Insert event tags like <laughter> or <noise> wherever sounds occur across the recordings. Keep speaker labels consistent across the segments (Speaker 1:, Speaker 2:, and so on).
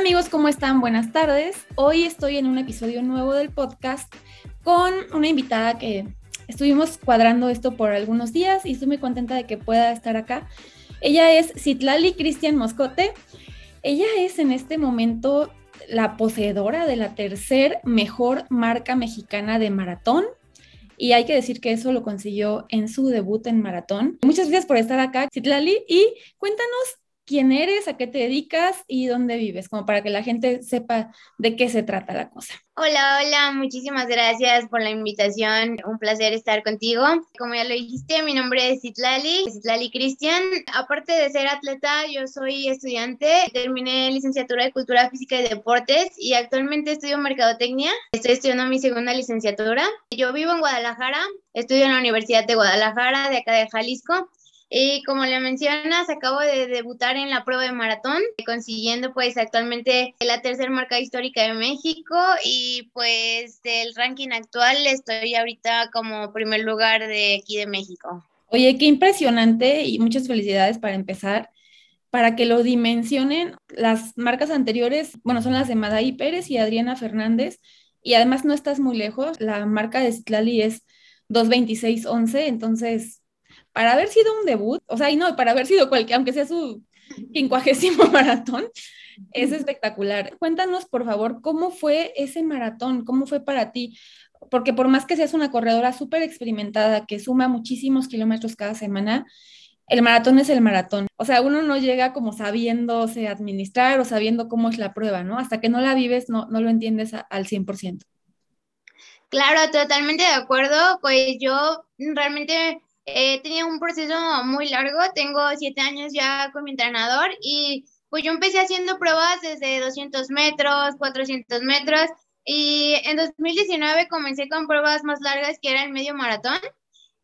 Speaker 1: amigos, ¿cómo están? Buenas tardes. Hoy estoy en un episodio nuevo del podcast con una invitada que estuvimos cuadrando esto por algunos días y estoy muy contenta de que pueda estar acá. Ella es Citlali Cristian Moscote. Ella es en este momento la poseedora de la tercer mejor marca mexicana de maratón. Y hay que decir que eso lo consiguió en su debut en maratón. Muchas gracias por estar acá, Citlali. Y cuéntanos quién eres, a qué te dedicas y dónde vives, como para que la gente sepa de qué se trata la cosa.
Speaker 2: Hola, hola, muchísimas gracias por la invitación. Un placer estar contigo. Como ya lo dijiste, mi nombre es Citlali, Citlali Cristian. Aparte de ser atleta, yo soy estudiante. Terminé licenciatura de Cultura Física y Deportes y actualmente estudio Mercadotecnia. Estoy estudiando mi segunda licenciatura. Yo vivo en Guadalajara, estudio en la Universidad de Guadalajara, de acá de Jalisco. Y como le mencionas, acabo de debutar en la prueba de maratón, consiguiendo pues actualmente la tercera marca histórica de México y pues del ranking actual estoy ahorita como primer lugar de aquí de México.
Speaker 1: Oye, qué impresionante y muchas felicidades para empezar. Para que lo dimensionen, las marcas anteriores, bueno, son las de Madaí Pérez y Adriana Fernández, y además no estás muy lejos, la marca de Citlali es 22611, entonces para haber sido un debut, o sea, y no, para haber sido cualquier, aunque sea su quincuagésimo <laughs> maratón, es espectacular. Cuéntanos, por favor, cómo fue ese maratón, cómo fue para ti, porque por más que seas una corredora súper experimentada, que suma muchísimos kilómetros cada semana, el maratón es el maratón. O sea, uno no llega como sabiéndose administrar o sabiendo cómo es la prueba, ¿no? Hasta que no la vives, no, no lo entiendes al 100%.
Speaker 2: Claro, totalmente de acuerdo. Pues yo realmente He tenido un proceso muy largo, tengo siete años ya con mi entrenador y pues yo empecé haciendo pruebas desde 200 metros, 400 metros y en 2019 comencé con pruebas más largas que era el medio maratón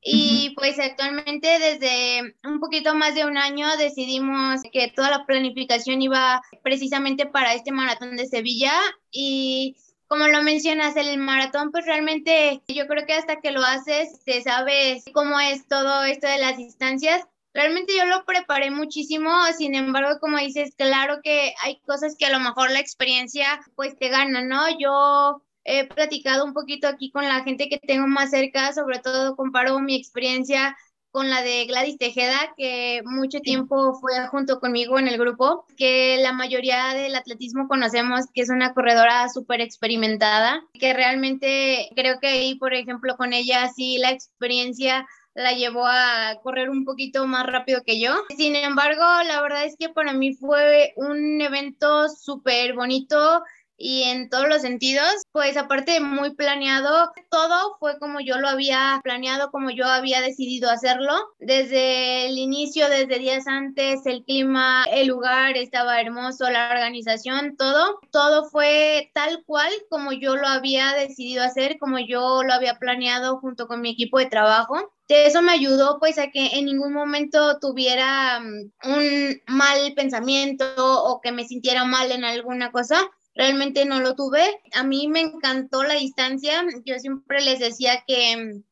Speaker 2: y pues actualmente desde un poquito más de un año decidimos que toda la planificación iba precisamente para este maratón de Sevilla y como lo mencionas, el maratón, pues realmente yo creo que hasta que lo haces, te sabes cómo es todo esto de las distancias. Realmente yo lo preparé muchísimo, sin embargo, como dices, claro que hay cosas que a lo mejor la experiencia pues te gana, ¿no? Yo he platicado un poquito aquí con la gente que tengo más cerca, sobre todo comparo mi experiencia con la de Gladys Tejeda, que mucho tiempo fue junto conmigo en el grupo, que la mayoría del atletismo conocemos que es una corredora súper experimentada, que realmente creo que ahí, por ejemplo, con ella sí la experiencia la llevó a correr un poquito más rápido que yo. Sin embargo, la verdad es que para mí fue un evento súper bonito y en todos los sentidos, pues aparte de muy planeado, todo fue como yo lo había planeado, como yo había decidido hacerlo. Desde el inicio, desde días antes, el clima, el lugar estaba hermoso, la organización, todo, todo fue tal cual como yo lo había decidido hacer, como yo lo había planeado junto con mi equipo de trabajo eso me ayudó pues a que en ningún momento tuviera mm, un mal pensamiento o que me sintiera mal en alguna cosa, realmente no lo tuve. A mí me encantó la distancia. Yo siempre les decía que,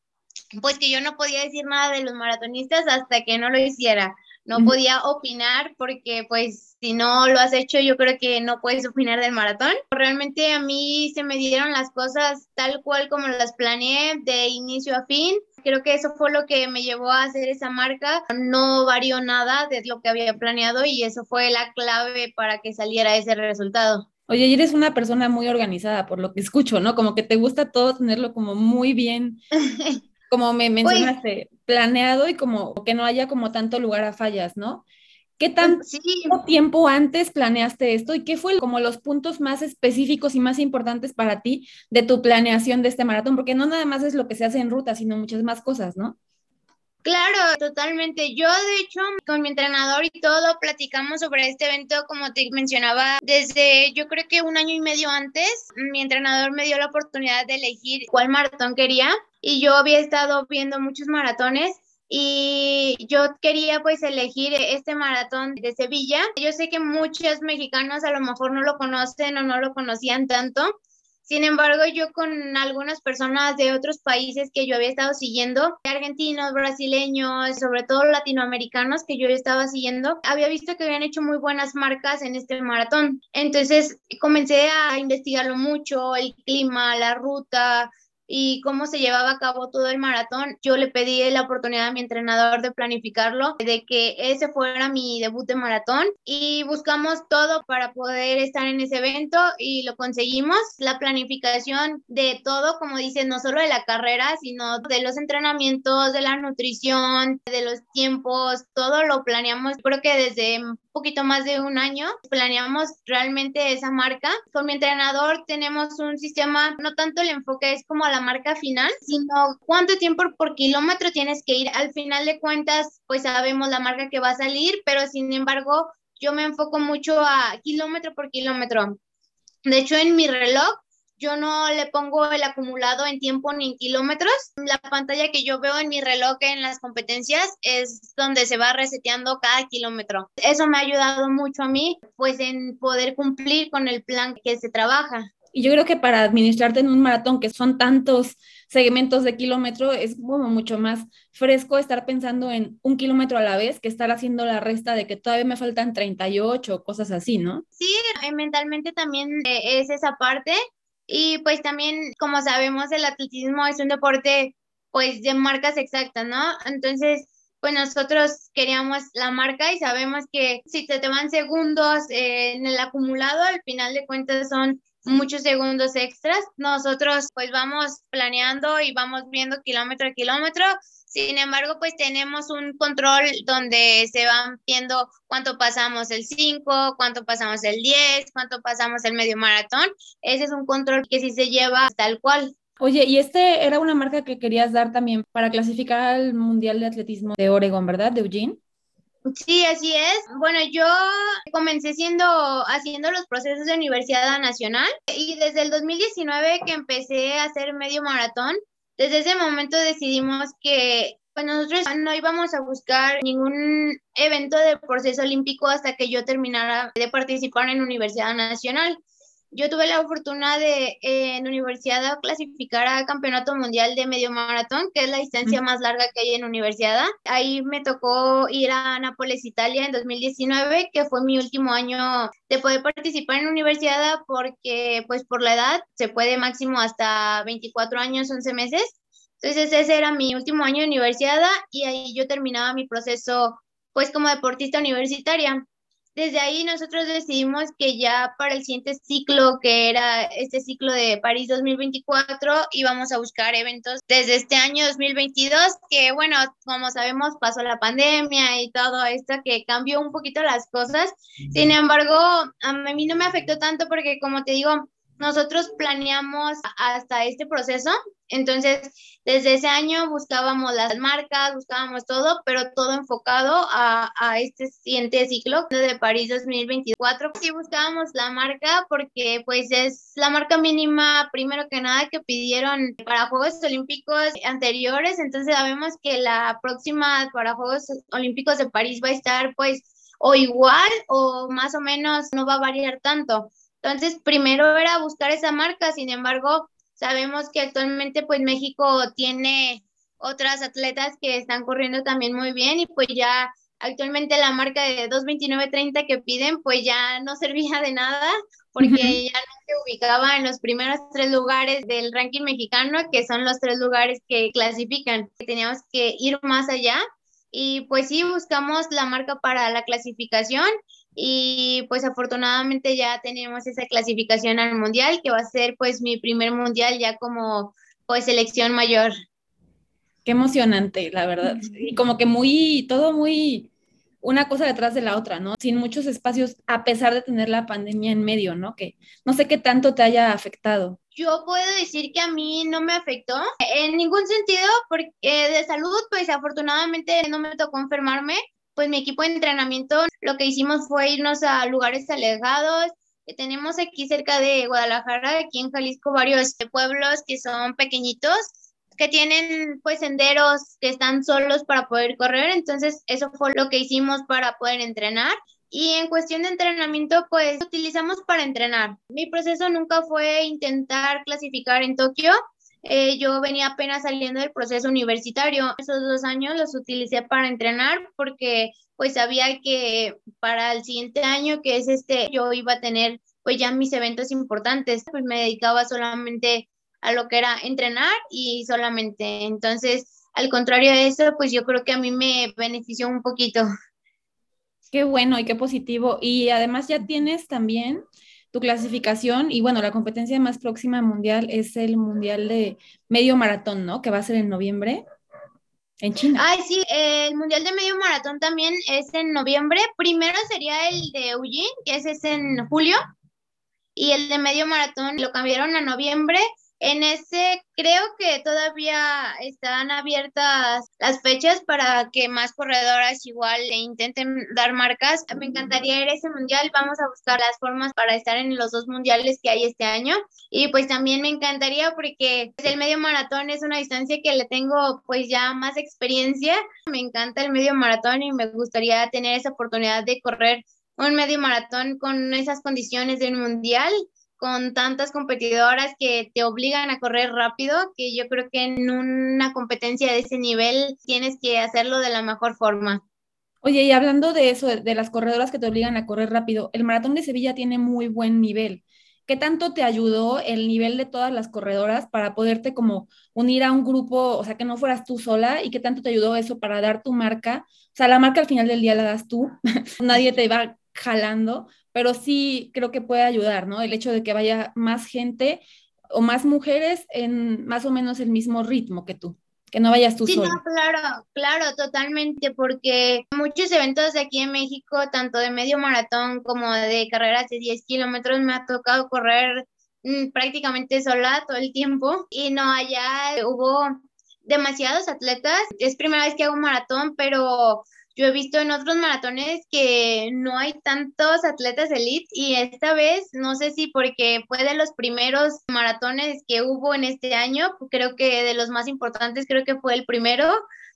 Speaker 2: pues que yo no podía decir nada de los maratonistas hasta que no lo hiciera. No podía opinar porque pues si no lo has hecho yo creo que no puedes opinar del maratón. Realmente a mí se me dieron las cosas tal cual como las planeé de inicio a fin. Creo que eso fue lo que me llevó a hacer esa marca. No varió nada de lo que había planeado y eso fue la clave para que saliera ese resultado.
Speaker 1: Oye, eres una persona muy organizada, por lo que escucho, ¿no? Como que te gusta todo tenerlo como muy bien, <laughs> como me pues mencionaste, planeado y como que no haya como tanto lugar a fallas, ¿no? ¿Qué tanto tiempo antes planeaste esto y qué fue como los puntos más específicos y más importantes para ti de tu planeación de este maratón? Porque no nada más es lo que se hace en ruta, sino muchas más cosas, ¿no?
Speaker 2: Claro, totalmente. Yo, de hecho, con mi entrenador y todo, platicamos sobre este evento, como te mencionaba, desde yo creo que un año y medio antes, mi entrenador me dio la oportunidad de elegir cuál maratón quería y yo había estado viendo muchos maratones y yo quería pues elegir este maratón de Sevilla. Yo sé que muchos mexicanos a lo mejor no lo conocen o no lo conocían tanto. Sin embargo, yo con algunas personas de otros países que yo había estado siguiendo, argentinos, brasileños, sobre todo latinoamericanos que yo estaba siguiendo, había visto que habían hecho muy buenas marcas en este maratón. Entonces comencé a investigarlo mucho, el clima, la ruta, y cómo se llevaba a cabo todo el maratón, yo le pedí la oportunidad a mi entrenador de planificarlo, de que ese fuera mi debut de maratón y buscamos todo para poder estar en ese evento y lo conseguimos. La planificación de todo, como dices, no solo de la carrera, sino de los entrenamientos, de la nutrición, de los tiempos, todo lo planeamos. Creo que desde poquito más de un año planeamos realmente esa marca. Con mi entrenador tenemos un sistema, no tanto el enfoque es como la marca final, sino cuánto tiempo por kilómetro tienes que ir. Al final de cuentas, pues sabemos la marca que va a salir, pero sin embargo, yo me enfoco mucho a kilómetro por kilómetro. De hecho, en mi reloj, yo no le pongo el acumulado en tiempo ni en kilómetros. La pantalla que yo veo en mi reloj en las competencias es donde se va reseteando cada kilómetro. Eso me ha ayudado mucho a mí, pues en poder cumplir con el plan que se trabaja.
Speaker 1: Y yo creo que para administrarte en un maratón, que son tantos segmentos de kilómetro, es como mucho más fresco estar pensando en un kilómetro a la vez que estar haciendo la resta de que todavía me faltan 38, cosas así, ¿no?
Speaker 2: Sí, mentalmente también eh, es esa parte. Y pues también, como sabemos, el atletismo es un deporte pues de marcas exactas, ¿no? Entonces, pues nosotros queríamos la marca y sabemos que si te, te van segundos eh, en el acumulado, al final de cuentas son muchos segundos extras. Nosotros pues vamos planeando y vamos viendo kilómetro a kilómetro. Sin embargo, pues tenemos un control donde se van viendo cuánto pasamos el 5, cuánto pasamos el 10, cuánto pasamos el medio maratón. Ese es un control que sí se lleva tal cual.
Speaker 1: Oye, y este era una marca que querías dar también para clasificar al Mundial de Atletismo de Oregon, ¿verdad? De Eugene.
Speaker 2: Sí, así es. Bueno, yo comencé siendo haciendo los procesos de Universidad Nacional y desde el 2019 que empecé a hacer medio maratón, desde ese momento decidimos que pues nosotros no íbamos a buscar ningún evento de proceso olímpico hasta que yo terminara de participar en Universidad Nacional. Yo tuve la fortuna de en la universidad clasificar a campeonato mundial de medio maratón, que es la distancia más larga que hay en universidad. Ahí me tocó ir a Nápoles, Italia en 2019, que fue mi último año de poder participar en universidad porque pues por la edad se puede máximo hasta 24 años, 11 meses. Entonces ese era mi último año de universidad y ahí yo terminaba mi proceso pues como deportista universitaria. Desde ahí nosotros decidimos que ya para el siguiente ciclo, que era este ciclo de París 2024, íbamos a buscar eventos desde este año 2022, que bueno, como sabemos pasó la pandemia y todo esto que cambió un poquito las cosas. Sin embargo, a mí no me afectó tanto porque como te digo, nosotros planeamos hasta este proceso, entonces desde ese año buscábamos las marcas, buscábamos todo, pero todo enfocado a, a este siguiente ciclo de París 2024. Sí buscábamos la marca porque pues es la marca mínima, primero que nada, que pidieron para Juegos Olímpicos anteriores, entonces sabemos que la próxima para Juegos Olímpicos de París va a estar pues o igual o más o menos no va a variar tanto. Entonces, primero era buscar esa marca, sin embargo, sabemos que actualmente pues México tiene otras atletas que están corriendo también muy bien y pues ya actualmente la marca de 229.30 que piden pues ya no <laughs> servía de nada porque ya no se ubicaba en los primeros tres lugares del ranking mexicano que son los tres lugares que clasifican. Teníamos que ir más allá y pues sí buscamos la marca para la clasificación y pues afortunadamente ya tenemos esa clasificación al mundial que va a ser pues mi primer mundial ya como pues selección mayor.
Speaker 1: Qué emocionante, la verdad. Y como que muy, todo muy una cosa detrás de la otra, ¿no? Sin muchos espacios, a pesar de tener la pandemia en medio, ¿no? Que no sé qué tanto te haya afectado.
Speaker 2: Yo puedo decir que a mí no me afectó en ningún sentido, porque de salud, pues afortunadamente no me tocó enfermarme, pues mi equipo de entrenamiento lo que hicimos fue irnos a lugares alejados. Tenemos aquí cerca de Guadalajara, aquí en Jalisco, varios pueblos que son pequeñitos, que tienen pues senderos que están solos para poder correr. Entonces, eso fue lo que hicimos para poder entrenar. Y en cuestión de entrenamiento, pues utilizamos para entrenar. Mi proceso nunca fue intentar clasificar en Tokio. Eh, yo venía apenas saliendo del proceso universitario. Esos dos años los utilicé para entrenar porque pues sabía que para el siguiente año, que es este, yo iba a tener pues ya mis eventos importantes. Pues me dedicaba solamente a lo que era entrenar y solamente. Entonces, al contrario de eso, pues yo creo que a mí me benefició un poquito.
Speaker 1: Qué bueno y qué positivo. Y además ya tienes también tu clasificación y bueno, la competencia más próxima mundial es el mundial de medio maratón, ¿no? Que va a ser en noviembre en China.
Speaker 2: Ay, sí, el mundial de medio maratón también es en noviembre. Primero sería el de Eugene, que ese es en julio, y el de medio maratón lo cambiaron a noviembre en ese creo que todavía están abiertas las fechas para que más corredoras igual le intenten dar marcas. Me encantaría ir a ese mundial. Vamos a buscar las formas para estar en los dos mundiales que hay este año. Y pues también me encantaría porque el medio maratón es una distancia que le tengo pues ya más experiencia. Me encanta el medio maratón y me gustaría tener esa oportunidad de correr un medio maratón con esas condiciones del mundial con tantas competidoras que te obligan a correr rápido, que yo creo que en una competencia de ese nivel tienes que hacerlo de la mejor forma.
Speaker 1: Oye, y hablando de eso, de las corredoras que te obligan a correr rápido, el maratón de Sevilla tiene muy buen nivel. ¿Qué tanto te ayudó el nivel de todas las corredoras para poderte como unir a un grupo, o sea, que no fueras tú sola y qué tanto te ayudó eso para dar tu marca? O sea, la marca al final del día la das tú, <laughs> nadie te va jalando, pero sí creo que puede ayudar, ¿no? El hecho de que vaya más gente o más mujeres en más o menos el mismo ritmo que tú, que no vayas tú
Speaker 2: sí,
Speaker 1: sola.
Speaker 2: No, claro, claro, totalmente, porque muchos eventos de aquí en México, tanto de medio maratón como de carreras de 10 kilómetros, me ha tocado correr mm, prácticamente sola todo el tiempo y no, allá hubo demasiados atletas. Es primera vez que hago un maratón, pero yo he visto en otros maratones que no hay tantos atletas elite y esta vez, no sé si porque fue de los primeros maratones que hubo en este año, creo que de los más importantes, creo que fue el primero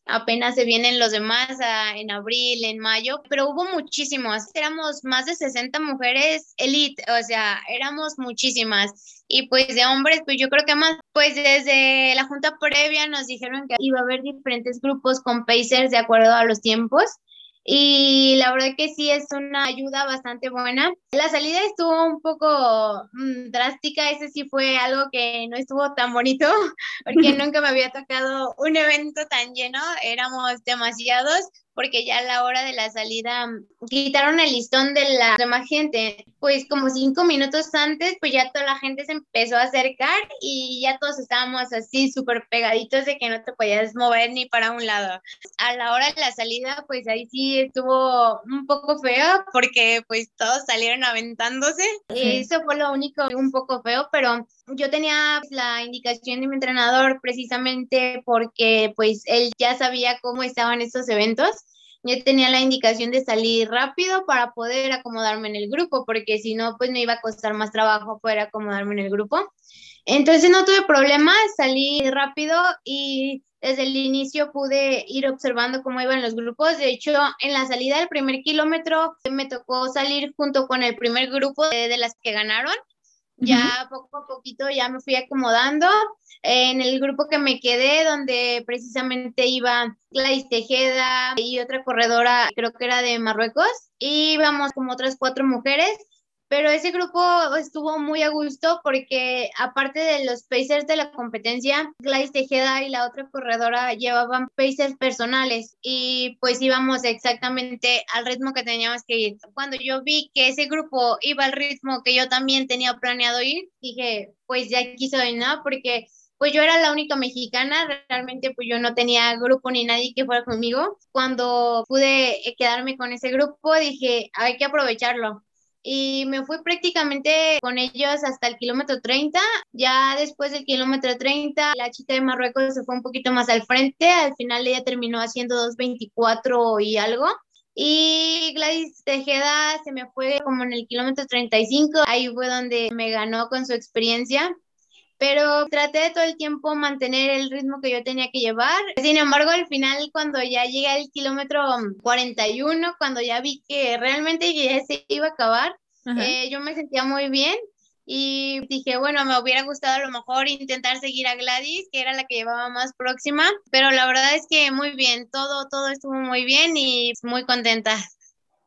Speaker 2: apenas se vienen los demás en abril, en mayo, pero hubo muchísimos, éramos más de 60 mujeres elite, o sea, éramos muchísimas. Y pues de hombres, pues yo creo que más, pues desde la junta previa nos dijeron que iba a haber diferentes grupos con pacers de acuerdo a los tiempos y la verdad que sí es una ayuda bastante buena. La salida estuvo un poco mm, drástica, ese sí fue algo que no estuvo tan bonito <laughs> porque <laughs> nunca me había tocado un evento tan lleno, éramos demasiados, porque ya a la hora de la salida mm, quitaron el listón de la demás gente. Pues como cinco minutos antes, pues ya toda la gente se empezó a acercar y ya todos estábamos así súper pegaditos de que no te podías mover ni para un lado. A la hora de la salida, pues ahí sí estuvo un poco feo porque pues todos salieron aventándose. Eso fue lo único un poco feo, pero yo tenía la indicación de mi entrenador precisamente porque pues él ya sabía cómo estaban estos eventos yo tenía la indicación de salir rápido para poder acomodarme en el grupo, porque si no, pues me iba a costar más trabajo poder acomodarme en el grupo. Entonces no tuve problemas, salí rápido y desde el inicio pude ir observando cómo iban los grupos. De hecho, en la salida del primer kilómetro me tocó salir junto con el primer grupo de, de las que ganaron ya poco a poquito ya me fui acomodando. En el grupo que me quedé, donde precisamente iba Gladys Tejeda y otra corredora, creo que era de Marruecos, íbamos como otras cuatro mujeres pero ese grupo estuvo muy a gusto porque aparte de los pacers de la competencia, Gladys Tejeda y la otra corredora llevaban pacers personales y pues íbamos exactamente al ritmo que teníamos que ir. Cuando yo vi que ese grupo iba al ritmo que yo también tenía planeado ir, dije, pues ya aquí soy, ¿no? Porque pues yo era la única mexicana, realmente pues yo no tenía grupo ni nadie que fuera conmigo. Cuando pude quedarme con ese grupo, dije, hay que aprovecharlo y me fui prácticamente con ellos hasta el kilómetro 30. Ya después del kilómetro 30, la chica de Marruecos se fue un poquito más al frente. Al final ella terminó haciendo 2.24 y algo. Y Gladys Tejeda se me fue como en el kilómetro 35. Ahí fue donde me ganó con su experiencia. Pero traté de todo el tiempo mantener el ritmo que yo tenía que llevar. Sin embargo, al final, cuando ya llegué al kilómetro 41, cuando ya vi que realmente ya se iba a acabar, eh, yo me sentía muy bien y dije, bueno, me hubiera gustado a lo mejor intentar seguir a Gladys, que era la que llevaba más próxima, pero la verdad es que muy bien, todo, todo estuvo muy bien y muy contenta.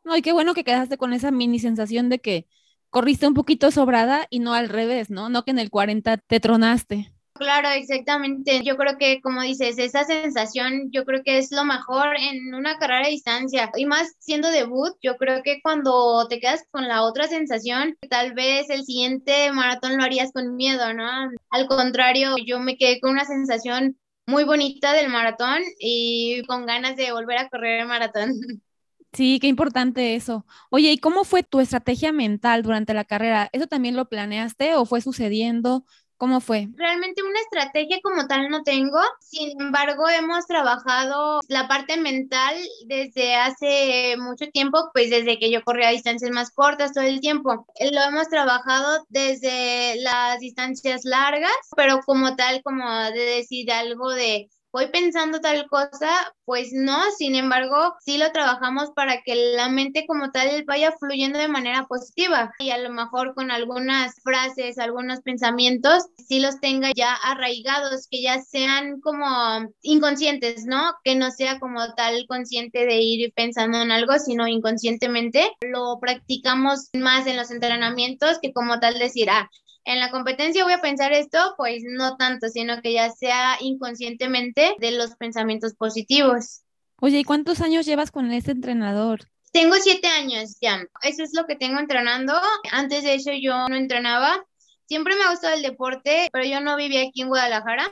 Speaker 1: Ay, qué bueno que quedaste con esa mini sensación de que corriste un poquito sobrada y no al revés, ¿no? No que en el 40 te tronaste.
Speaker 2: Claro, exactamente. Yo creo que, como dices, esa sensación, yo creo que es lo mejor en una carrera de distancia. Y más siendo debut, yo creo que cuando te quedas con la otra sensación, tal vez el siguiente maratón lo harías con miedo, ¿no? Al contrario, yo me quedé con una sensación muy bonita del maratón y con ganas de volver a correr el maratón. <laughs>
Speaker 1: Sí, qué importante eso. Oye, ¿y cómo fue tu estrategia mental durante la carrera? ¿Eso también lo planeaste o fue sucediendo? ¿Cómo fue?
Speaker 2: Realmente una estrategia como tal no tengo, sin embargo hemos trabajado la parte mental desde hace mucho tiempo, pues desde que yo corría a distancias más cortas todo el tiempo. Lo hemos trabajado desde las distancias largas, pero como tal, como de decir algo de voy pensando tal cosa, pues no, sin embargo, sí lo trabajamos para que la mente como tal vaya fluyendo de manera positiva y a lo mejor con algunas frases, algunos pensamientos, sí los tenga ya arraigados, que ya sean como inconscientes, ¿no? Que no sea como tal consciente de ir pensando en algo, sino inconscientemente. Lo practicamos más en los entrenamientos que como tal decir, ah, en la competencia voy a pensar esto, pues no tanto, sino que ya sea inconscientemente de los pensamientos positivos.
Speaker 1: Oye, ¿y cuántos años llevas con este entrenador?
Speaker 2: Tengo siete años ya. Eso es lo que tengo entrenando. Antes de eso yo no entrenaba. Siempre me ha gustado el deporte, pero yo no vivía aquí en Guadalajara.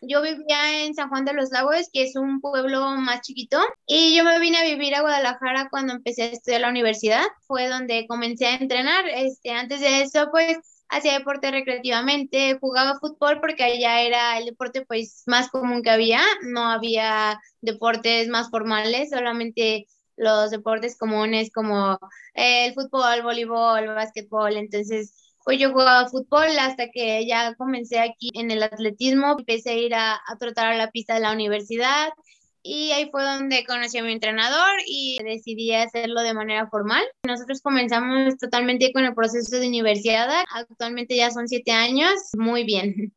Speaker 2: Yo vivía en San Juan de los Lagos, que es un pueblo más chiquito, y yo me vine a vivir a Guadalajara cuando empecé a estudiar la universidad. Fue donde comencé a entrenar. Este, antes de eso, pues hacía deporte recreativamente, jugaba fútbol porque allá era el deporte pues más común que había, no había deportes más formales, solamente los deportes comunes como el fútbol, voleibol, básquetbol, entonces pues yo jugaba fútbol hasta que ya comencé aquí en el atletismo, empecé a ir a, a trotar a la pista de la universidad, y ahí fue donde conocí a mi entrenador y decidí hacerlo de manera formal. Nosotros comenzamos totalmente con el proceso de universidad, actualmente ya son siete años, muy bien.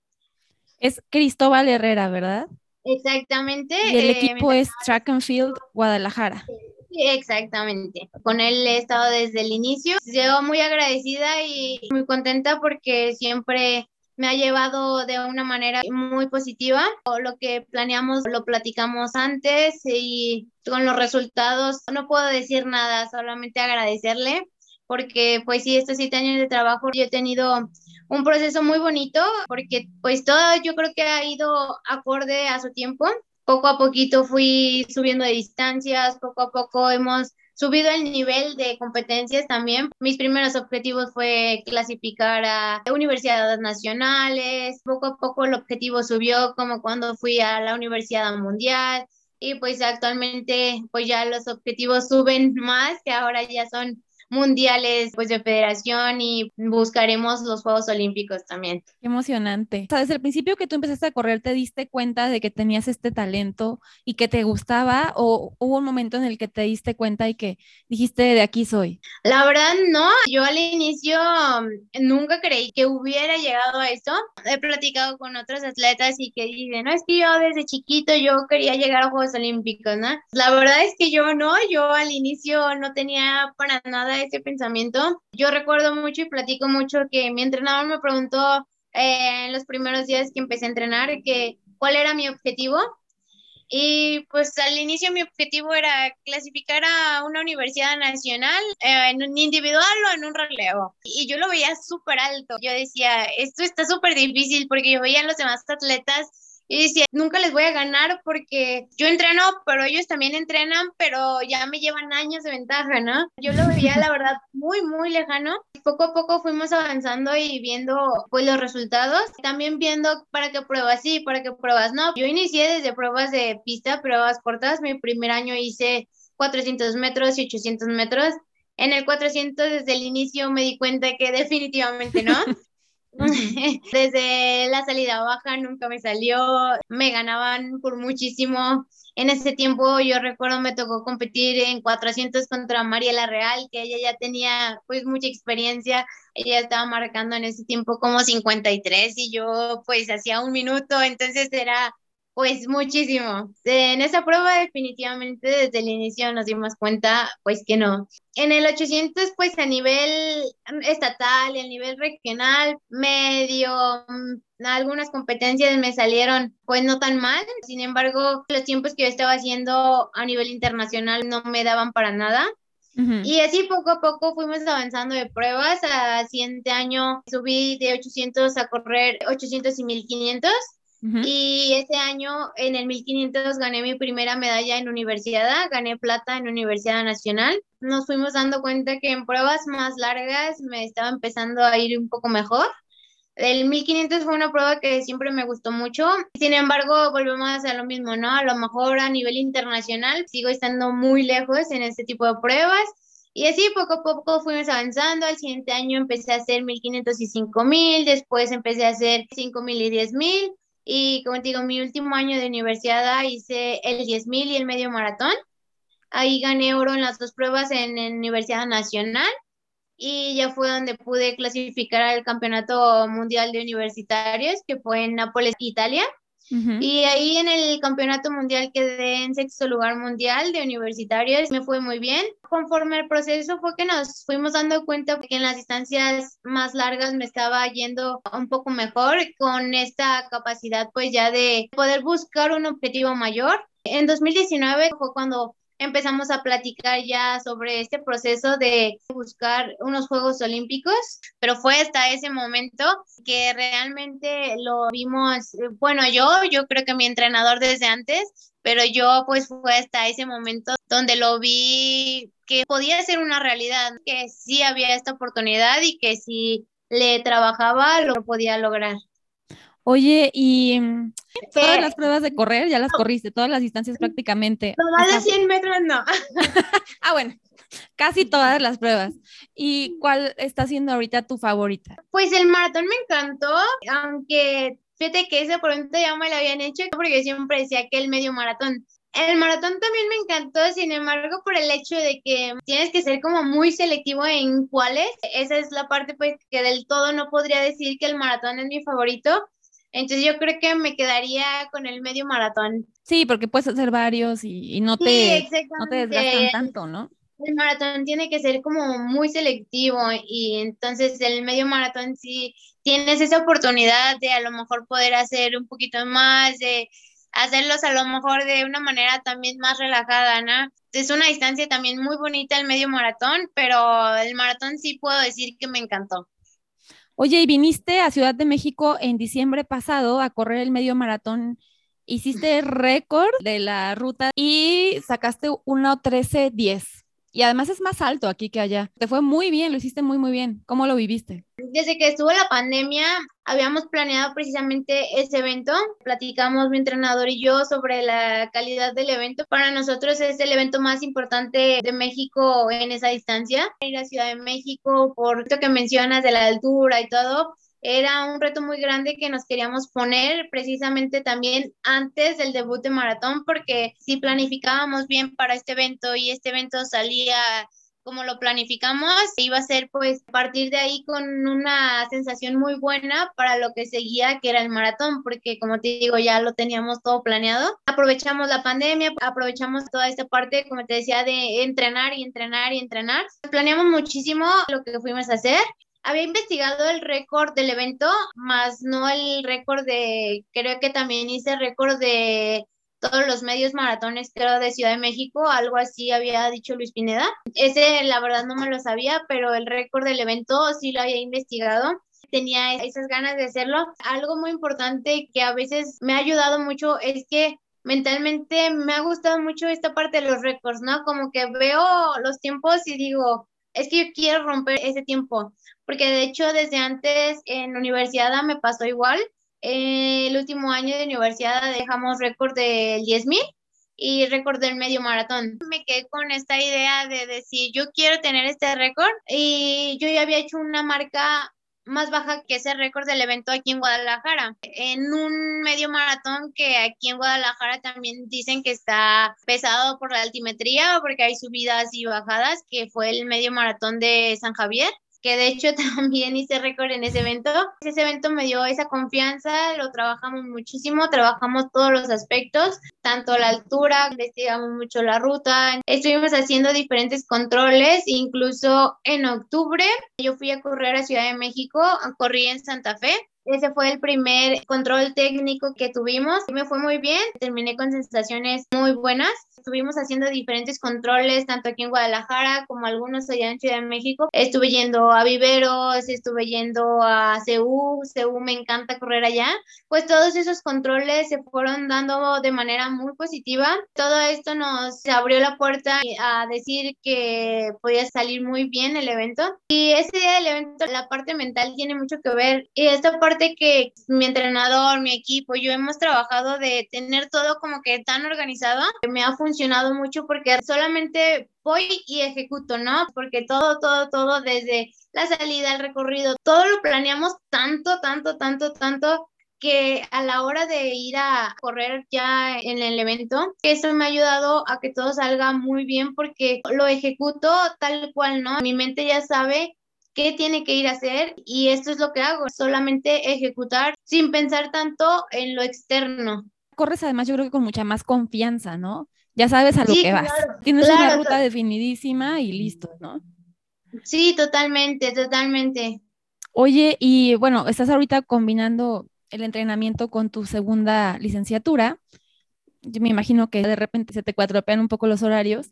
Speaker 1: Es Cristóbal Herrera, ¿verdad?
Speaker 2: Exactamente.
Speaker 1: Y el eh, equipo es Track and Field Guadalajara.
Speaker 2: Sí, exactamente. Con él he estado desde el inicio. Yo muy agradecida y muy contenta porque siempre me ha llevado de una manera muy positiva. Lo que planeamos lo platicamos antes y con los resultados no puedo decir nada, solamente agradecerle porque pues sí, estos siete años de trabajo yo he tenido un proceso muy bonito porque pues todo yo creo que ha ido acorde a su tiempo. Poco a poquito fui subiendo de distancias, poco a poco hemos subido el nivel de competencias también. Mis primeros objetivos fue clasificar a universidades nacionales. Poco a poco el objetivo subió como cuando fui a la Universidad Mundial y pues actualmente pues ya los objetivos suben más que ahora ya son mundiales pues de federación y buscaremos los Juegos Olímpicos también.
Speaker 1: Qué emocionante. O sea, desde el principio que tú empezaste a correr, ¿te diste cuenta de que tenías este talento y que te gustaba o hubo un momento en el que te diste cuenta y que dijiste de aquí soy?
Speaker 2: La verdad no, yo al inicio mm, nunca creí que hubiera llegado a esto. He platicado con otros atletas y que dicen, no, es que yo desde chiquito yo quería llegar a Juegos Olímpicos, ¿no? La verdad es que yo no, yo al inicio no tenía para nada ese pensamiento. Yo recuerdo mucho y platico mucho que mi entrenador me preguntó eh, en los primeros días que empecé a entrenar que cuál era mi objetivo. Y pues al inicio mi objetivo era clasificar a una universidad nacional eh, en un individual o en un relevo. Y yo lo veía súper alto. Yo decía, esto está súper difícil porque yo veía a los demás atletas y decía, nunca les voy a ganar porque yo entreno, pero ellos también entrenan, pero ya me llevan años de ventaja, ¿no? Yo lo veía, la <laughs> verdad, muy, muy lejano. Poco a poco fuimos avanzando y viendo, pues, los resultados. También viendo para qué pruebas sí, para qué pruebas no. Yo inicié desde pruebas de pista, pruebas cortas. Mi primer año hice 400 metros y 800 metros. En el 400 desde el inicio me di cuenta que definitivamente no. <laughs> <laughs> Desde la salida baja nunca me salió, me ganaban por muchísimo. En ese tiempo yo recuerdo me tocó competir en 400 contra Mariela Real, que ella ya tenía pues mucha experiencia, ella estaba marcando en ese tiempo como 53 y yo pues hacía un minuto, entonces era pues muchísimo. En esa prueba definitivamente desde el inicio nos dimos cuenta pues que no. En el 800 pues a nivel estatal y a nivel regional medio mm, algunas competencias me salieron pues no tan mal. Sin embargo, los tiempos que yo estaba haciendo a nivel internacional no me daban para nada. Y así poco a poco fuimos avanzando de pruebas. A siguiente año subí de 800 a correr 800 y 1500. Y ese año en el 1500 gané mi primera medalla en universidad, gané plata en Universidad Nacional. Nos fuimos dando cuenta que en pruebas más largas me estaba empezando a ir un poco mejor. El 1500 fue una prueba que siempre me gustó mucho. Sin embargo, volvemos a lo mismo, ¿no? A lo mejor a nivel internacional sigo estando muy lejos en este tipo de pruebas. Y así poco a poco fuimos avanzando. Al siguiente año empecé a hacer 1500 y 5000, después empecé a hacer 5000 y 10000 y como te digo, mi último año de universidad hice el 10.000 y el medio maratón. Ahí gané oro en las dos pruebas en Universidad Nacional y ya fue donde pude clasificar al Campeonato Mundial de Universitarios, que fue en Nápoles, Italia. Y ahí en el campeonato mundial quedé en sexto lugar mundial de universitarios, me fue muy bien. Conforme al proceso fue que nos fuimos dando cuenta que en las distancias más largas me estaba yendo un poco mejor con esta capacidad pues ya de poder buscar un objetivo mayor. En 2019 fue cuando empezamos a platicar ya sobre este proceso de buscar unos Juegos Olímpicos, pero fue hasta ese momento que realmente lo vimos, bueno, yo, yo creo que mi entrenador desde antes, pero yo pues fue hasta ese momento donde lo vi que podía ser una realidad, que sí había esta oportunidad y que si le trabajaba lo podía lograr.
Speaker 1: Oye, y mm, todas las pruebas de correr ya las corriste, todas las distancias prácticamente.
Speaker 2: No, más de 100 metros no. <laughs>
Speaker 1: ah, bueno, casi todas las pruebas. ¿Y cuál está siendo ahorita tu favorita?
Speaker 2: Pues el maratón me encantó, aunque fíjate que ese pronto ya me lo habían hecho porque siempre decía que el medio maratón. El maratón también me encantó, sin embargo, por el hecho de que tienes que ser como muy selectivo en cuáles. Esa es la parte pues que del todo no podría decir que el maratón es mi favorito, entonces yo creo que me quedaría con el medio maratón.
Speaker 1: Sí, porque puedes hacer varios y, no, te, no te desgastan tanto, ¿no?
Speaker 2: El maratón tiene que ser como muy selectivo y entonces el medio maratón sí tienes esa oportunidad de a lo mejor poder hacer un poquito más, de hacerlos a lo mejor de una manera también más relajada, ¿no? Es una distancia también muy bonita el medio maratón, pero el maratón sí puedo decir que me encantó.
Speaker 1: Oye, y viniste a Ciudad de México en diciembre pasado a correr el medio maratón. Hiciste récord de la ruta y sacaste 1.13.10. Y además es más alto aquí que allá. Te fue muy bien, lo hiciste muy, muy bien. ¿Cómo lo viviste?
Speaker 2: Desde que estuvo la pandemia, habíamos planeado precisamente ese evento. Platicamos mi entrenador y yo sobre la calidad del evento. Para nosotros es el evento más importante de México en esa distancia. Ir a Ciudad de México, por esto que mencionas de la altura y todo, era un reto muy grande que nos queríamos poner precisamente también antes del debut de maratón, porque si planificábamos bien para este evento y este evento salía como lo planificamos, iba a ser pues partir de ahí con una sensación muy buena para lo que seguía, que era el maratón, porque como te digo, ya lo teníamos todo planeado. Aprovechamos la pandemia, aprovechamos toda esta parte, como te decía, de entrenar y entrenar y entrenar. Planeamos muchísimo lo que fuimos a hacer había investigado el récord del evento, más no el récord de, creo que también hice récord de todos los medios maratones, creo, de Ciudad de México, algo así había dicho Luis Pineda. Ese, la verdad, no me lo sabía, pero el récord del evento sí lo había investigado. Tenía esas ganas de hacerlo. Algo muy importante que a veces me ha ayudado mucho es que mentalmente me ha gustado mucho esta parte de los récords, ¿no? Como que veo los tiempos y digo, es que yo quiero romper ese tiempo porque de hecho desde antes en universidad me pasó igual. el último año de universidad dejamos récord del 10.000 y récord del medio maratón. Me quedé con esta idea de decir, yo quiero tener este récord y yo ya había hecho una marca más baja que ese récord del evento aquí en Guadalajara. En un medio maratón que aquí en Guadalajara también dicen que está pesado por la altimetría porque hay subidas y bajadas, que fue el medio maratón de San Javier que de hecho <laughs> también hice récord en ese evento. Ese evento me dio esa confianza, lo trabajamos muchísimo, trabajamos todos los aspectos, tanto la altura, investigamos mucho la ruta, estuvimos haciendo diferentes controles, incluso en octubre yo fui a correr a Ciudad de México, corrí en Santa Fe ese fue el primer control técnico que tuvimos. Me fue muy bien, terminé con sensaciones muy buenas. Estuvimos haciendo diferentes controles, tanto aquí en Guadalajara como algunos allá en Ciudad de México. Estuve yendo a Viveros, estuve yendo a CEU, CEU me encanta correr allá. Pues todos esos controles se fueron dando de manera muy positiva. Todo esto nos abrió la puerta a decir que podía salir muy bien el evento. Y ese día del evento, la parte mental tiene mucho que ver. Y esta parte que mi entrenador, mi equipo, yo hemos trabajado de tener todo como que tan organizado, me ha funcionado mucho porque solamente voy y ejecuto, ¿no? Porque todo, todo, todo, desde la salida, el recorrido, todo lo planeamos tanto, tanto, tanto, tanto que a la hora de ir a correr ya en el evento, eso me ha ayudado a que todo salga muy bien porque lo ejecuto tal cual, ¿no? Mi mente ya sabe qué tiene que ir a hacer y esto es lo que hago, solamente ejecutar sin pensar tanto en lo externo.
Speaker 1: Corres además yo creo que con mucha más confianza, ¿no? Ya sabes a lo que vas. Tienes una ruta definidísima y listo, ¿no?
Speaker 2: Sí, totalmente, totalmente.
Speaker 1: Oye, y bueno, estás ahorita combinando el entrenamiento con tu segunda licenciatura. Yo me imagino que de repente se te cuatropean un poco los horarios.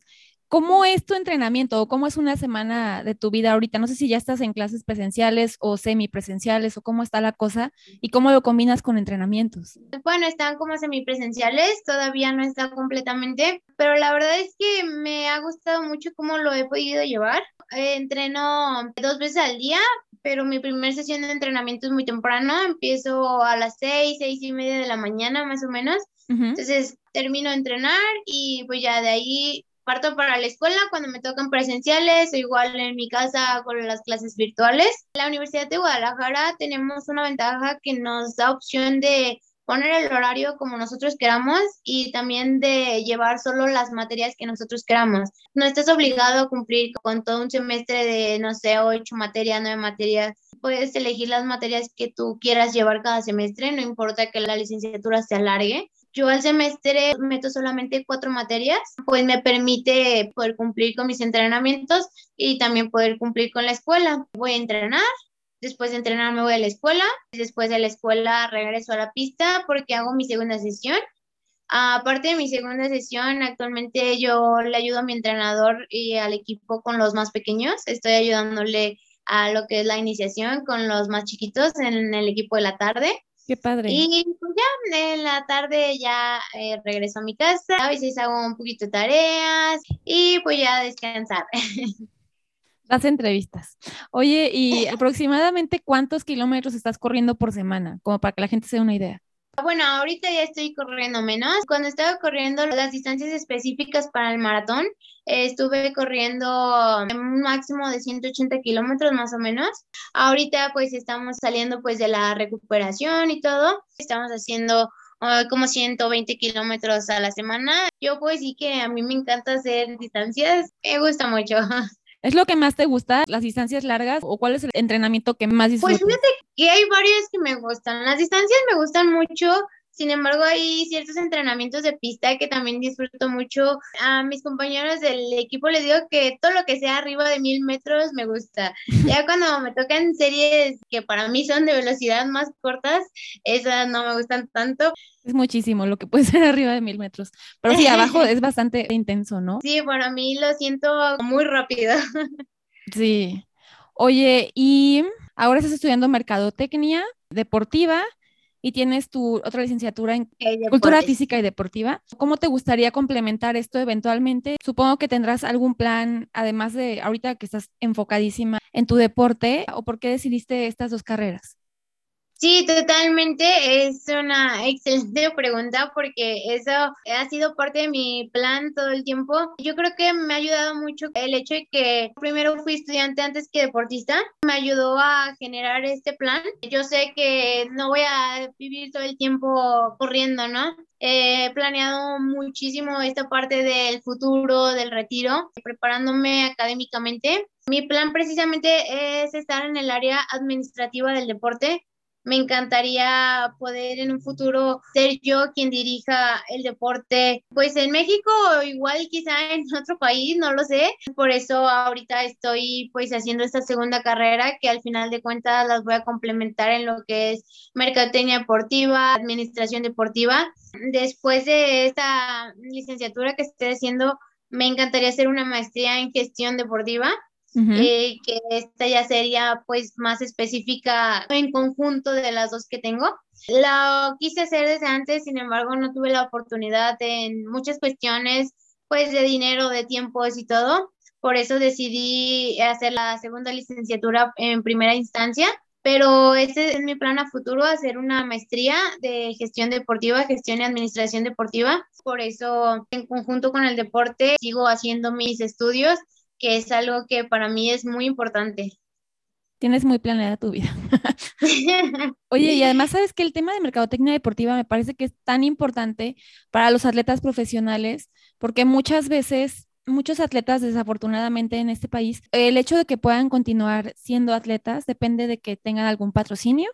Speaker 1: ¿Cómo es tu entrenamiento o cómo es una semana de tu vida ahorita? No sé si ya estás en clases presenciales o semipresenciales o cómo está la cosa y cómo lo combinas con entrenamientos.
Speaker 2: Bueno, están como semipresenciales, todavía no está completamente, pero la verdad es que me ha gustado mucho cómo lo he podido llevar. entreno dos veces al día, pero mi primera sesión de entrenamiento es muy temprano, empiezo a las seis, seis y media de la mañana más o menos. Entonces termino de entrenar y pues ya de ahí parto para la escuela cuando me tocan presenciales o igual en mi casa con las clases virtuales. La Universidad de Guadalajara tenemos una ventaja que nos da opción de poner el horario como nosotros queramos y también de llevar solo las materias que nosotros queramos. No estás obligado a cumplir con todo un semestre de, no sé, ocho materias, nueve materias. Puedes elegir las materias que tú quieras llevar cada semestre, no importa que la licenciatura se alargue. Yo al semestre meto solamente cuatro materias, pues me permite poder cumplir con mis entrenamientos y también poder cumplir con la escuela. Voy a entrenar, después de entrenar me voy a la escuela, después de la escuela regreso a la pista porque hago mi segunda sesión. Aparte de mi segunda sesión, actualmente yo le ayudo a mi entrenador y al equipo con los más pequeños. Estoy ayudándole a lo que es la iniciación con los más chiquitos en el equipo de la tarde.
Speaker 1: Qué padre.
Speaker 2: Y pues ya en la tarde ya eh, regreso a mi casa, a veces hago un poquito de tareas y pues ya descansar. <laughs>
Speaker 1: Las entrevistas. Oye, ¿y <laughs> aproximadamente cuántos kilómetros estás corriendo por semana? Como para que la gente se dé una idea.
Speaker 2: Bueno, ahorita ya estoy corriendo menos. Cuando estaba corriendo las distancias específicas para el maratón, estuve corriendo un máximo de 180 kilómetros más o menos. Ahorita pues estamos saliendo pues de la recuperación y todo. Estamos haciendo ah, como 120 kilómetros a la semana. Yo pues sí que a mí me encanta hacer distancias. Me gusta mucho. <laughs>
Speaker 1: ¿Es lo que más te gusta, las distancias largas o cuál es el entrenamiento que más
Speaker 2: disfrutas? Pues fíjate que hay varias que me gustan. Las distancias me gustan mucho, sin embargo hay ciertos entrenamientos de pista que también disfruto mucho. A mis compañeros del equipo les digo que todo lo que sea arriba de mil metros me gusta. <laughs> Ya cuando me tocan series que para mí son de velocidad más cortas, esas no me gustan tanto.
Speaker 1: Es muchísimo lo que puede <laughs> ser arriba de mil metros. Pero sí, abajo <laughs> es bastante intenso, ¿no?
Speaker 2: Sí, para mí lo siento muy rápido.
Speaker 1: Sí. Oye, y ahora estás estudiando mercadotecnia deportiva y tienes tu otra licenciatura en cultura física y deportiva. ¿Cómo te gustaría complementar esto eventualmente? Supongo que tendrás algún plan, además de ahorita que estás enfocadísima en tu deporte, o por qué decidiste estas dos carreras.
Speaker 2: Sí, totalmente. Es una excelente <laughs> pregunta porque eso ha sido parte de mi plan todo el tiempo. Yo creo que me ha ayudado mucho el hecho de que primero fui estudiante antes que deportista. Me ayudó a generar este plan. Yo sé que no voy a vivir todo el tiempo corriendo, ¿no? He planeado muchísimo esta parte del futuro, del retiro, preparándome académicamente. Mi plan precisamente es estar en el área administrativa del deporte me encantaría poder en un futuro ser yo quien dirija el deporte, pues en México o igual quizá en <laughs> otro país, no lo sé. Por eso ahorita estoy pues haciendo esta segunda carrera que al final de cuentas las voy a complementar en lo que es mercadotecnia deportiva, administración deportiva. Después de esta licenciatura que estoy haciendo, me encantaría hacer una maestría en gestión deportiva eh, que esta ya sería pues más específica en conjunto de las dos que tengo. Lo quise hacer desde antes, sin embargo no tuve la oportunidad en muchas cuestiones pues de dinero, de tiempos y todo. Por eso decidí hacer la segunda licenciatura en primera instancia, pero este es mi plan a futuro, hacer una maestría de gestión deportiva, gestión y administración deportiva. Por eso, en conjunto con el deporte, sigo haciendo mis estudios que es algo que para mí es muy importante.
Speaker 1: Tienes muy planeada tu vida. <laughs> <laughs> Oye, y además sabes que el tema de mercadotecnia deportiva me parece que es tan importante para los atletas profesionales, porque muchas veces muchos atletas, desafortunadamente en este país, el hecho de que puedan continuar siendo atletas depende de que tengan algún patrocinio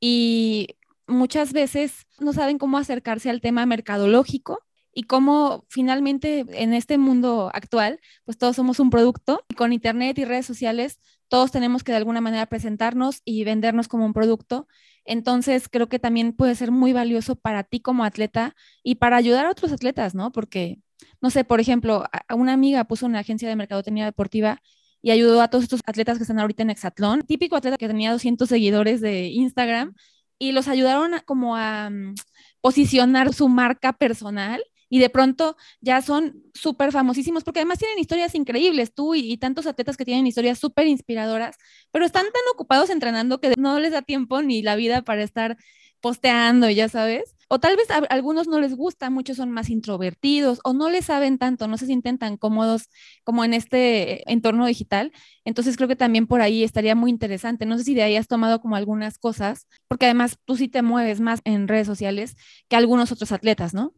Speaker 1: y muchas veces no saben cómo acercarse al tema mercadológico y cómo finalmente en este mundo actual, pues todos somos un producto y con Internet y redes sociales, todos tenemos que de alguna manera presentarnos y vendernos como un producto. Entonces, creo que también puede ser muy valioso para ti como atleta y para ayudar a otros atletas, ¿no? Porque, no sé, por ejemplo, una amiga puso una agencia de mercadotecnia deportiva y ayudó a todos estos atletas que están ahorita en Exatlón, típico atleta que tenía 200 seguidores de Instagram y los ayudaron como a mm, posicionar su marca personal y de pronto ya son súper famosísimos porque además tienen historias increíbles, tú y, tantos atletas que tienen historias súper inspiradoras, pero están tan ocupados entrenando que no les da tiempo ni la vida para estar posteando, ya sabes. O tal vez a, algunos no les gusta, muchos son más introvertidos o no les saben tanto, no se sienten tan cómodos como en este entorno digital. Entonces creo que también por ahí estaría muy interesante. No sé si de ahí has tomado como algunas cosas, porque además tú sí te mueves más en redes sociales que algunos otros atletas, ¿no?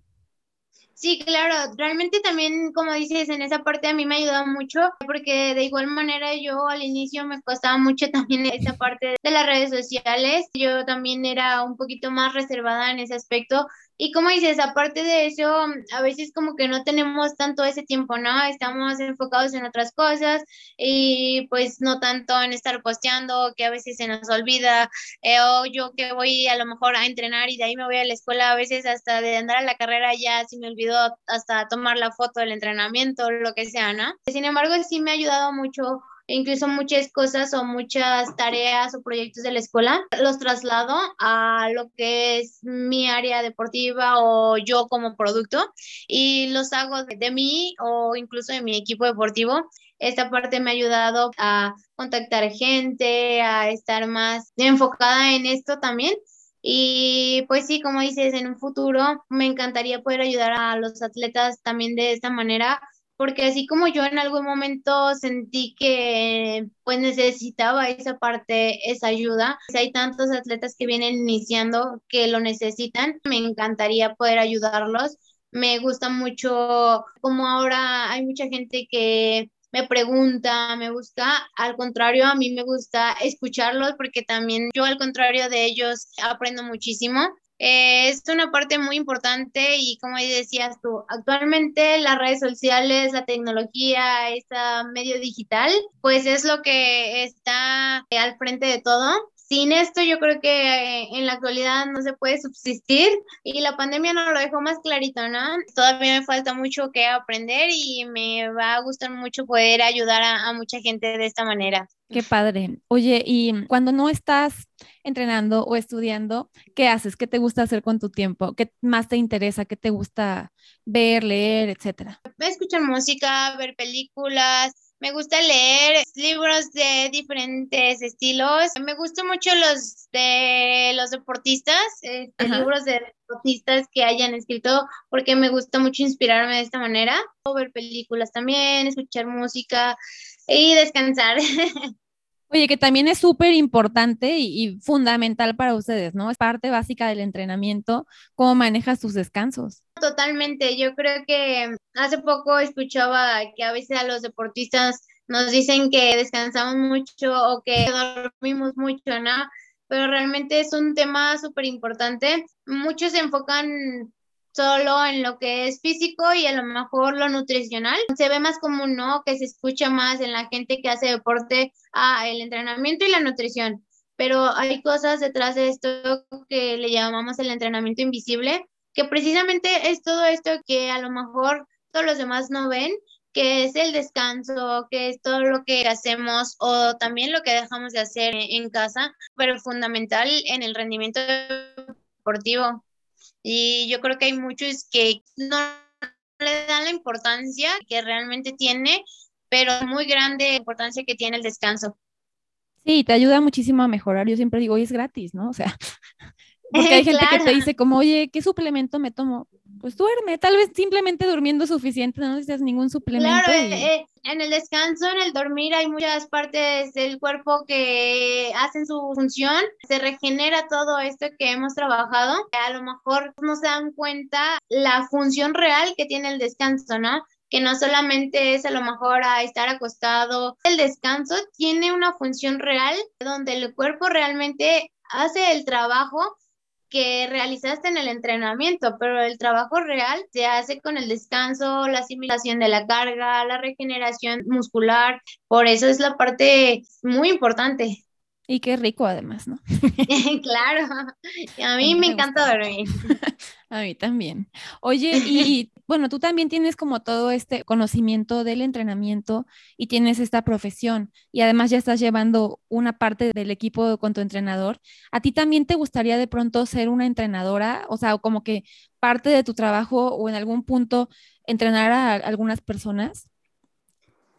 Speaker 2: Sí, claro, realmente también, como dices, en esa parte a mí me ayudado mucho, porque de igual manera yo al inicio me costaba mucho <laughs> también esa parte de las redes sociales, yo también era un poquito más reservada en ese aspecto, y como dices, aparte de eso, a veces como que no tenemos tanto ese tiempo, ¿no? Estamos enfocados en otras cosas y pues no tanto en estar posteando, que a veces se nos olvida, eh, o yo que voy a lo mejor a entrenar y de ahí me voy a la escuela, a veces hasta de andar a la carrera ya se me olvidó hasta tomar la foto del entrenamiento, lo que sea, ¿no? Sin embargo, sí me ha ayudado mucho incluso muchas cosas o muchas tareas o proyectos de la escuela los traslado a lo que es mi área deportiva o yo como producto y los hago de, mí o incluso de mi equipo deportivo. Esta parte me ha ayudado a contactar gente, a estar más enfocada en esto también. Y pues sí, como dices, en un futuro me encantaría poder ayudar a los atletas también de esta manera porque así como yo en algún momento sentí que pues necesitaba esa parte, esa ayuda, si hay tantos atletas que vienen iniciando que lo necesitan, me encantaría poder ayudarlos. Me gusta mucho como ahora hay mucha gente que me pregunta, me gusta, al contrario, a mí me gusta escucharlos porque también yo al contrario de ellos aprendo muchísimo eh, es una parte muy importante y como decías tú, actualmente las redes sociales, la tecnología, este medio digital, pues es lo que está al frente de todo sin esto yo creo que eh, en la actualidad no se puede subsistir y la pandemia nos lo dejó más clarito, ¿no? Todavía me falta mucho que aprender y me va a gustar mucho poder ayudar a, mucha gente de esta manera.
Speaker 1: Qué padre. Oye, y cuando no estás entrenando o estudiando, ¿qué haces? ¿Qué te gusta hacer con tu tiempo? ¿Qué más te interesa? ¿Qué te gusta ver, leer, etcétera?
Speaker 2: Escuchar música, ver películas, me gusta leer libros de diferentes estilos. Me gustan mucho los de los deportistas, este, libros de deportistas que hayan escrito, porque me gusta mucho inspirarme de esta manera. Ver películas también, escuchar música y descansar. <laughs>
Speaker 1: Oye, que también es súper importante y, fundamental para ustedes, ¿no? Es parte básica del entrenamiento, cómo manejas tus descansos.
Speaker 2: Totalmente, yo creo que hace poco escuchaba que a veces a los deportistas nos dicen que descansamos mucho o que dormimos mucho, ¿no? Pero realmente es un tema súper importante. Muchos se enfocan solo en lo que es físico y a lo mejor lo nutricional. Se ve más común, ¿no? Que se escucha más en la gente que hace deporte, a el entrenamiento y la nutrición. Pero hay cosas detrás de esto que le llamamos el entrenamiento invisible, que precisamente es todo esto que a lo mejor todos los demás no ven, que es el descanso, que es todo lo que hacemos o también lo que dejamos de hacer en casa, pero fundamental en el rendimiento deportivo. Y yo creo que hay muchos que no le dan la importancia que realmente tiene, pero muy grande importancia que tiene el descanso.
Speaker 1: Sí, te ayuda muchísimo a mejorar. Yo siempre digo, y es gratis, ¿no? O sea, <laughs> porque hay <laughs> gente que te dice como, oye, ¿qué suplemento me tomo? pues duerme, tal vez simplemente durmiendo suficiente, no necesitas ningún suplemento.
Speaker 2: Claro, eh, eh, en el descanso, en el dormir, hay muchas partes del cuerpo que hacen su función, se regenera todo esto que hemos trabajado. A lo mejor no se dan cuenta la función real que tiene el descanso, ¿no? que no solamente es a lo mejor a estar acostado. El descanso tiene una función real donde el cuerpo realmente hace el trabajo que realizaste en el entrenamiento, pero el trabajo real se hace con el descanso, la asimilación de la carga, la regeneración muscular, por eso es la parte muy importante.
Speaker 1: Y qué rico además, ¿no? <laughs>
Speaker 2: claro, a mí me, encanta dormir. <laughs>
Speaker 1: a mí también. Oye, <laughs> y bueno, tú también tienes como todo este conocimiento del entrenamiento y tienes esta profesión y además ya estás llevando una parte del equipo con tu entrenador. ¿A ti también te gustaría de pronto ser una entrenadora? O sea, como que parte de tu trabajo o en algún punto entrenar a algunas personas?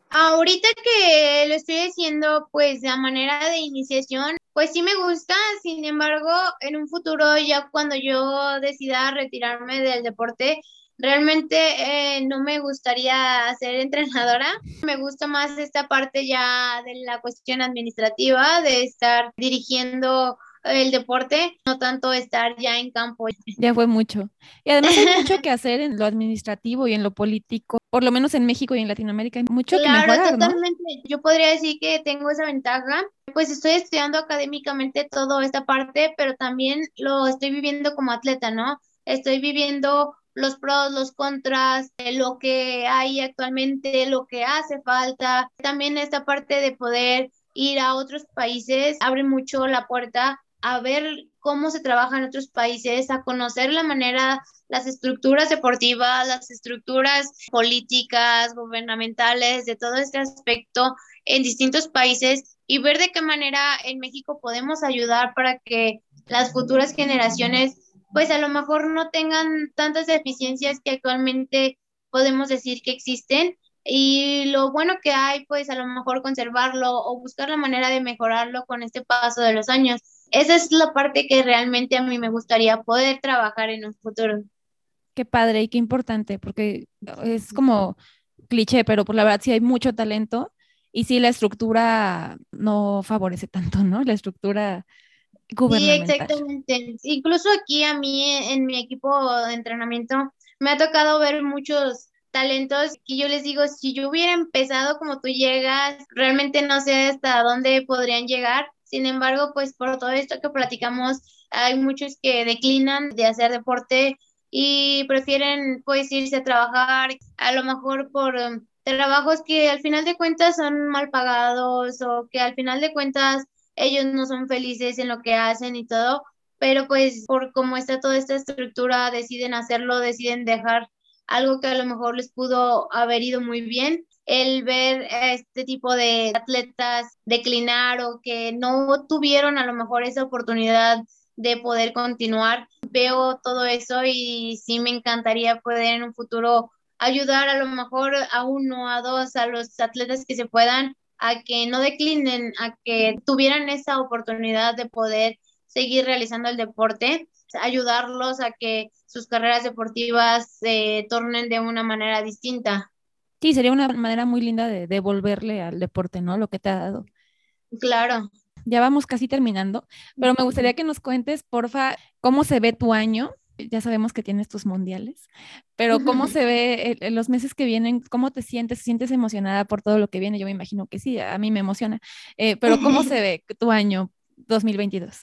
Speaker 2: Ahorita que lo estoy haciendo, pues de manera de iniciación, pues sí me gusta, sin embargo, en un futuro, ya cuando yo decida retirarme del deporte, realmente eh, no me gustaría ser entrenadora, me gusta más esta parte ya de la cuestión administrativa, de estar dirigiendo el deporte, no tanto estar ya en campo.
Speaker 1: Ya fue mucho. Y además hay mucho <laughs> que hacer en lo administrativo y en lo político, por lo menos en México y en Latinoamérica, hay mucho que mejorar,
Speaker 2: totalmente. Yo podría decir que tengo esa ventaja, pues estoy estudiando académicamente toda esta parte, pero también lo estoy viviendo como atleta, ¿no? Estoy viviendo los pros, los contras, lo que hay actualmente, lo que hace falta. También esta parte de poder ir a otros países abre mucho la puerta a ver cómo se trabaja en otros países, a conocer la manera, las estructuras deportivas, las estructuras políticas, gubernamentales, de todo este aspecto en distintos países y ver de qué manera en México podemos ayudar para que las futuras generaciones pues a lo mejor no tengan tantas deficiencias que actualmente podemos decir que existen. Y lo bueno que hay pues a lo mejor conservarlo o buscar la manera de mejorarlo con este paso de los años esa es la parte que realmente a mí me gustaría poder trabajar en un futuro.
Speaker 1: Qué padre y qué importante, porque es como cliché, pero por la verdad sí hay mucho talento y sí la estructura no favorece tanto, ¿no? La estructura gubernamental.
Speaker 2: Sí, exactamente. Incluso aquí a mí en mi equipo de entrenamiento me ha tocado ver muchos talentos que yo les digo, si yo hubiera empezado como tú llegas, realmente no sé hasta dónde podrían llegar, sin embargo, pues por todo esto que platicamos, hay muchos que declinan de hacer deporte y prefieren pues irse a trabajar, a lo mejor por um, trabajos que al final de cuentas son mal pagados o que al final de cuentas ellos no son felices en lo que hacen y todo, pero pues por cómo está toda esta estructura deciden hacerlo, deciden dejar algo que a lo mejor les pudo haber ido muy bien el ver este tipo de atletas declinar o que no tuvieron a lo mejor esa oportunidad de poder continuar. Veo todo eso y sí me encantaría poder en un futuro ayudar a lo mejor a uno, a dos, a los atletas que se puedan, a que no declinen, a que tuvieran esa oportunidad de poder seguir realizando el deporte, ayudarlos a que sus carreras deportivas se tornen de una manera distinta.
Speaker 1: Sí, sería una manera muy linda de devolverle al deporte, ¿no? Lo que te ha dado.
Speaker 2: Claro.
Speaker 1: Ya vamos casi terminando, pero me gustaría que nos cuentes, porfa, cómo se ve tu año. Ya sabemos que tienes tus mundiales, pero cómo se ve en los meses que vienen, cómo te sientes, sientes emocionada por todo lo que viene. Yo me imagino que sí, a mí me emociona, eh, pero cómo se ve tu año 2022.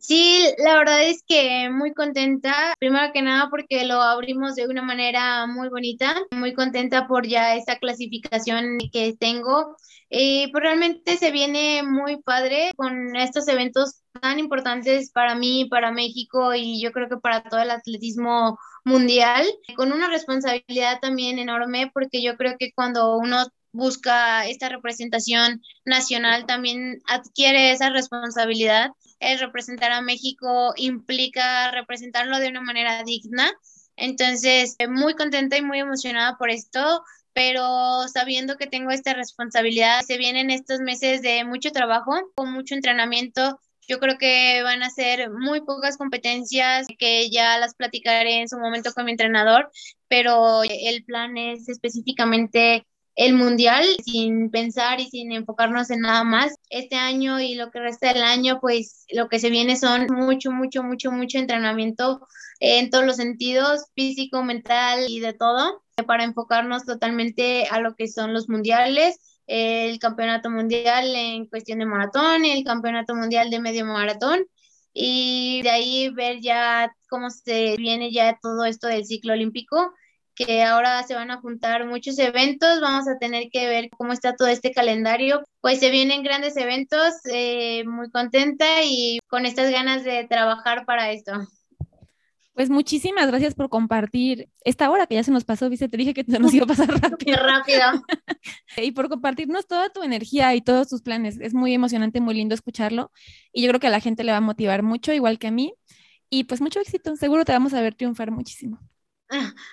Speaker 2: Sí, la verdad es que muy contenta, primero que nada porque lo abrimos de una manera muy bonita, muy contenta por ya esta clasificación que tengo. Y pues realmente se viene muy padre con estos eventos tan importantes para mí, para México y yo creo que para todo el atletismo mundial, con una responsabilidad también enorme porque yo creo que cuando uno busca esta representación nacional también adquiere esa responsabilidad el representar a México implica representarlo de una manera digna. Entonces, muy contenta y muy emocionada por esto, pero sabiendo que tengo esta responsabilidad, se vienen estos meses de mucho trabajo, con mucho entrenamiento. Yo creo que van a ser muy pocas competencias que ya las platicaré en su momento con mi entrenador, pero el plan es específicamente el mundial sin pensar y sin enfocarnos en nada más. Este año y lo que resta del año, pues lo que se viene son mucho, mucho, mucho, mucho entrenamiento en todos los sentidos, físico, mental y de todo, para enfocarnos totalmente a lo que son los mundiales el campeonato mundial en cuestión de maratón, el campeonato mundial de medio maratón y de ahí ver ya cómo se viene ya todo esto del ciclo olímpico que ahora se van a juntar muchos eventos, vamos a tener que ver cómo está todo este calendario. Pues se vienen grandes eventos, eh, muy contenta y con estas ganas de trabajar para esto.
Speaker 1: Pues muchísimas gracias por compartir esta hora que ya se nos pasó, viste, te dije que se nos iba a pasar <laughs> rápido.
Speaker 2: rápido. <laughs>
Speaker 1: y por compartirnos toda tu energía y todos tus planes. Es muy emocionante, muy lindo escucharlo y yo creo que a la gente le va a motivar mucho, igual que a mí. Y pues mucho éxito, seguro te vamos a ver triunfar muchísimo.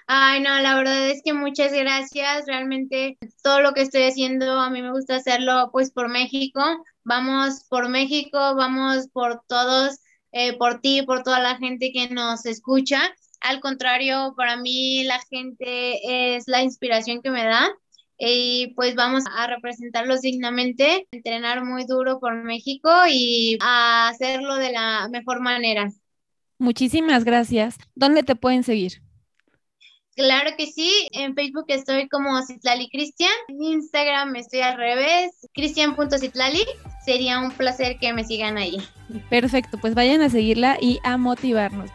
Speaker 2: Ay, no, la verdad es que muchas gracias. Realmente todo lo que estoy haciendo, a mí me gusta hacerlo pues por México. Vamos por México, vamos por todos, eh, por ti, por toda la gente que nos escucha. Al contrario, para mí la gente es la inspiración que me da y pues vamos a representarlos dignamente, entrenar muy duro por México y a hacerlo de la mejor manera.
Speaker 1: Muchísimas gracias. ¿Dónde te pueden seguir?
Speaker 2: Claro que sí, en Facebook estoy como Citlali Cristian, en Instagram estoy al revés, cristian.citlali. Sería un placer que me sigan ahí.
Speaker 1: Perfecto, pues vayan a seguirla y a motivarnos.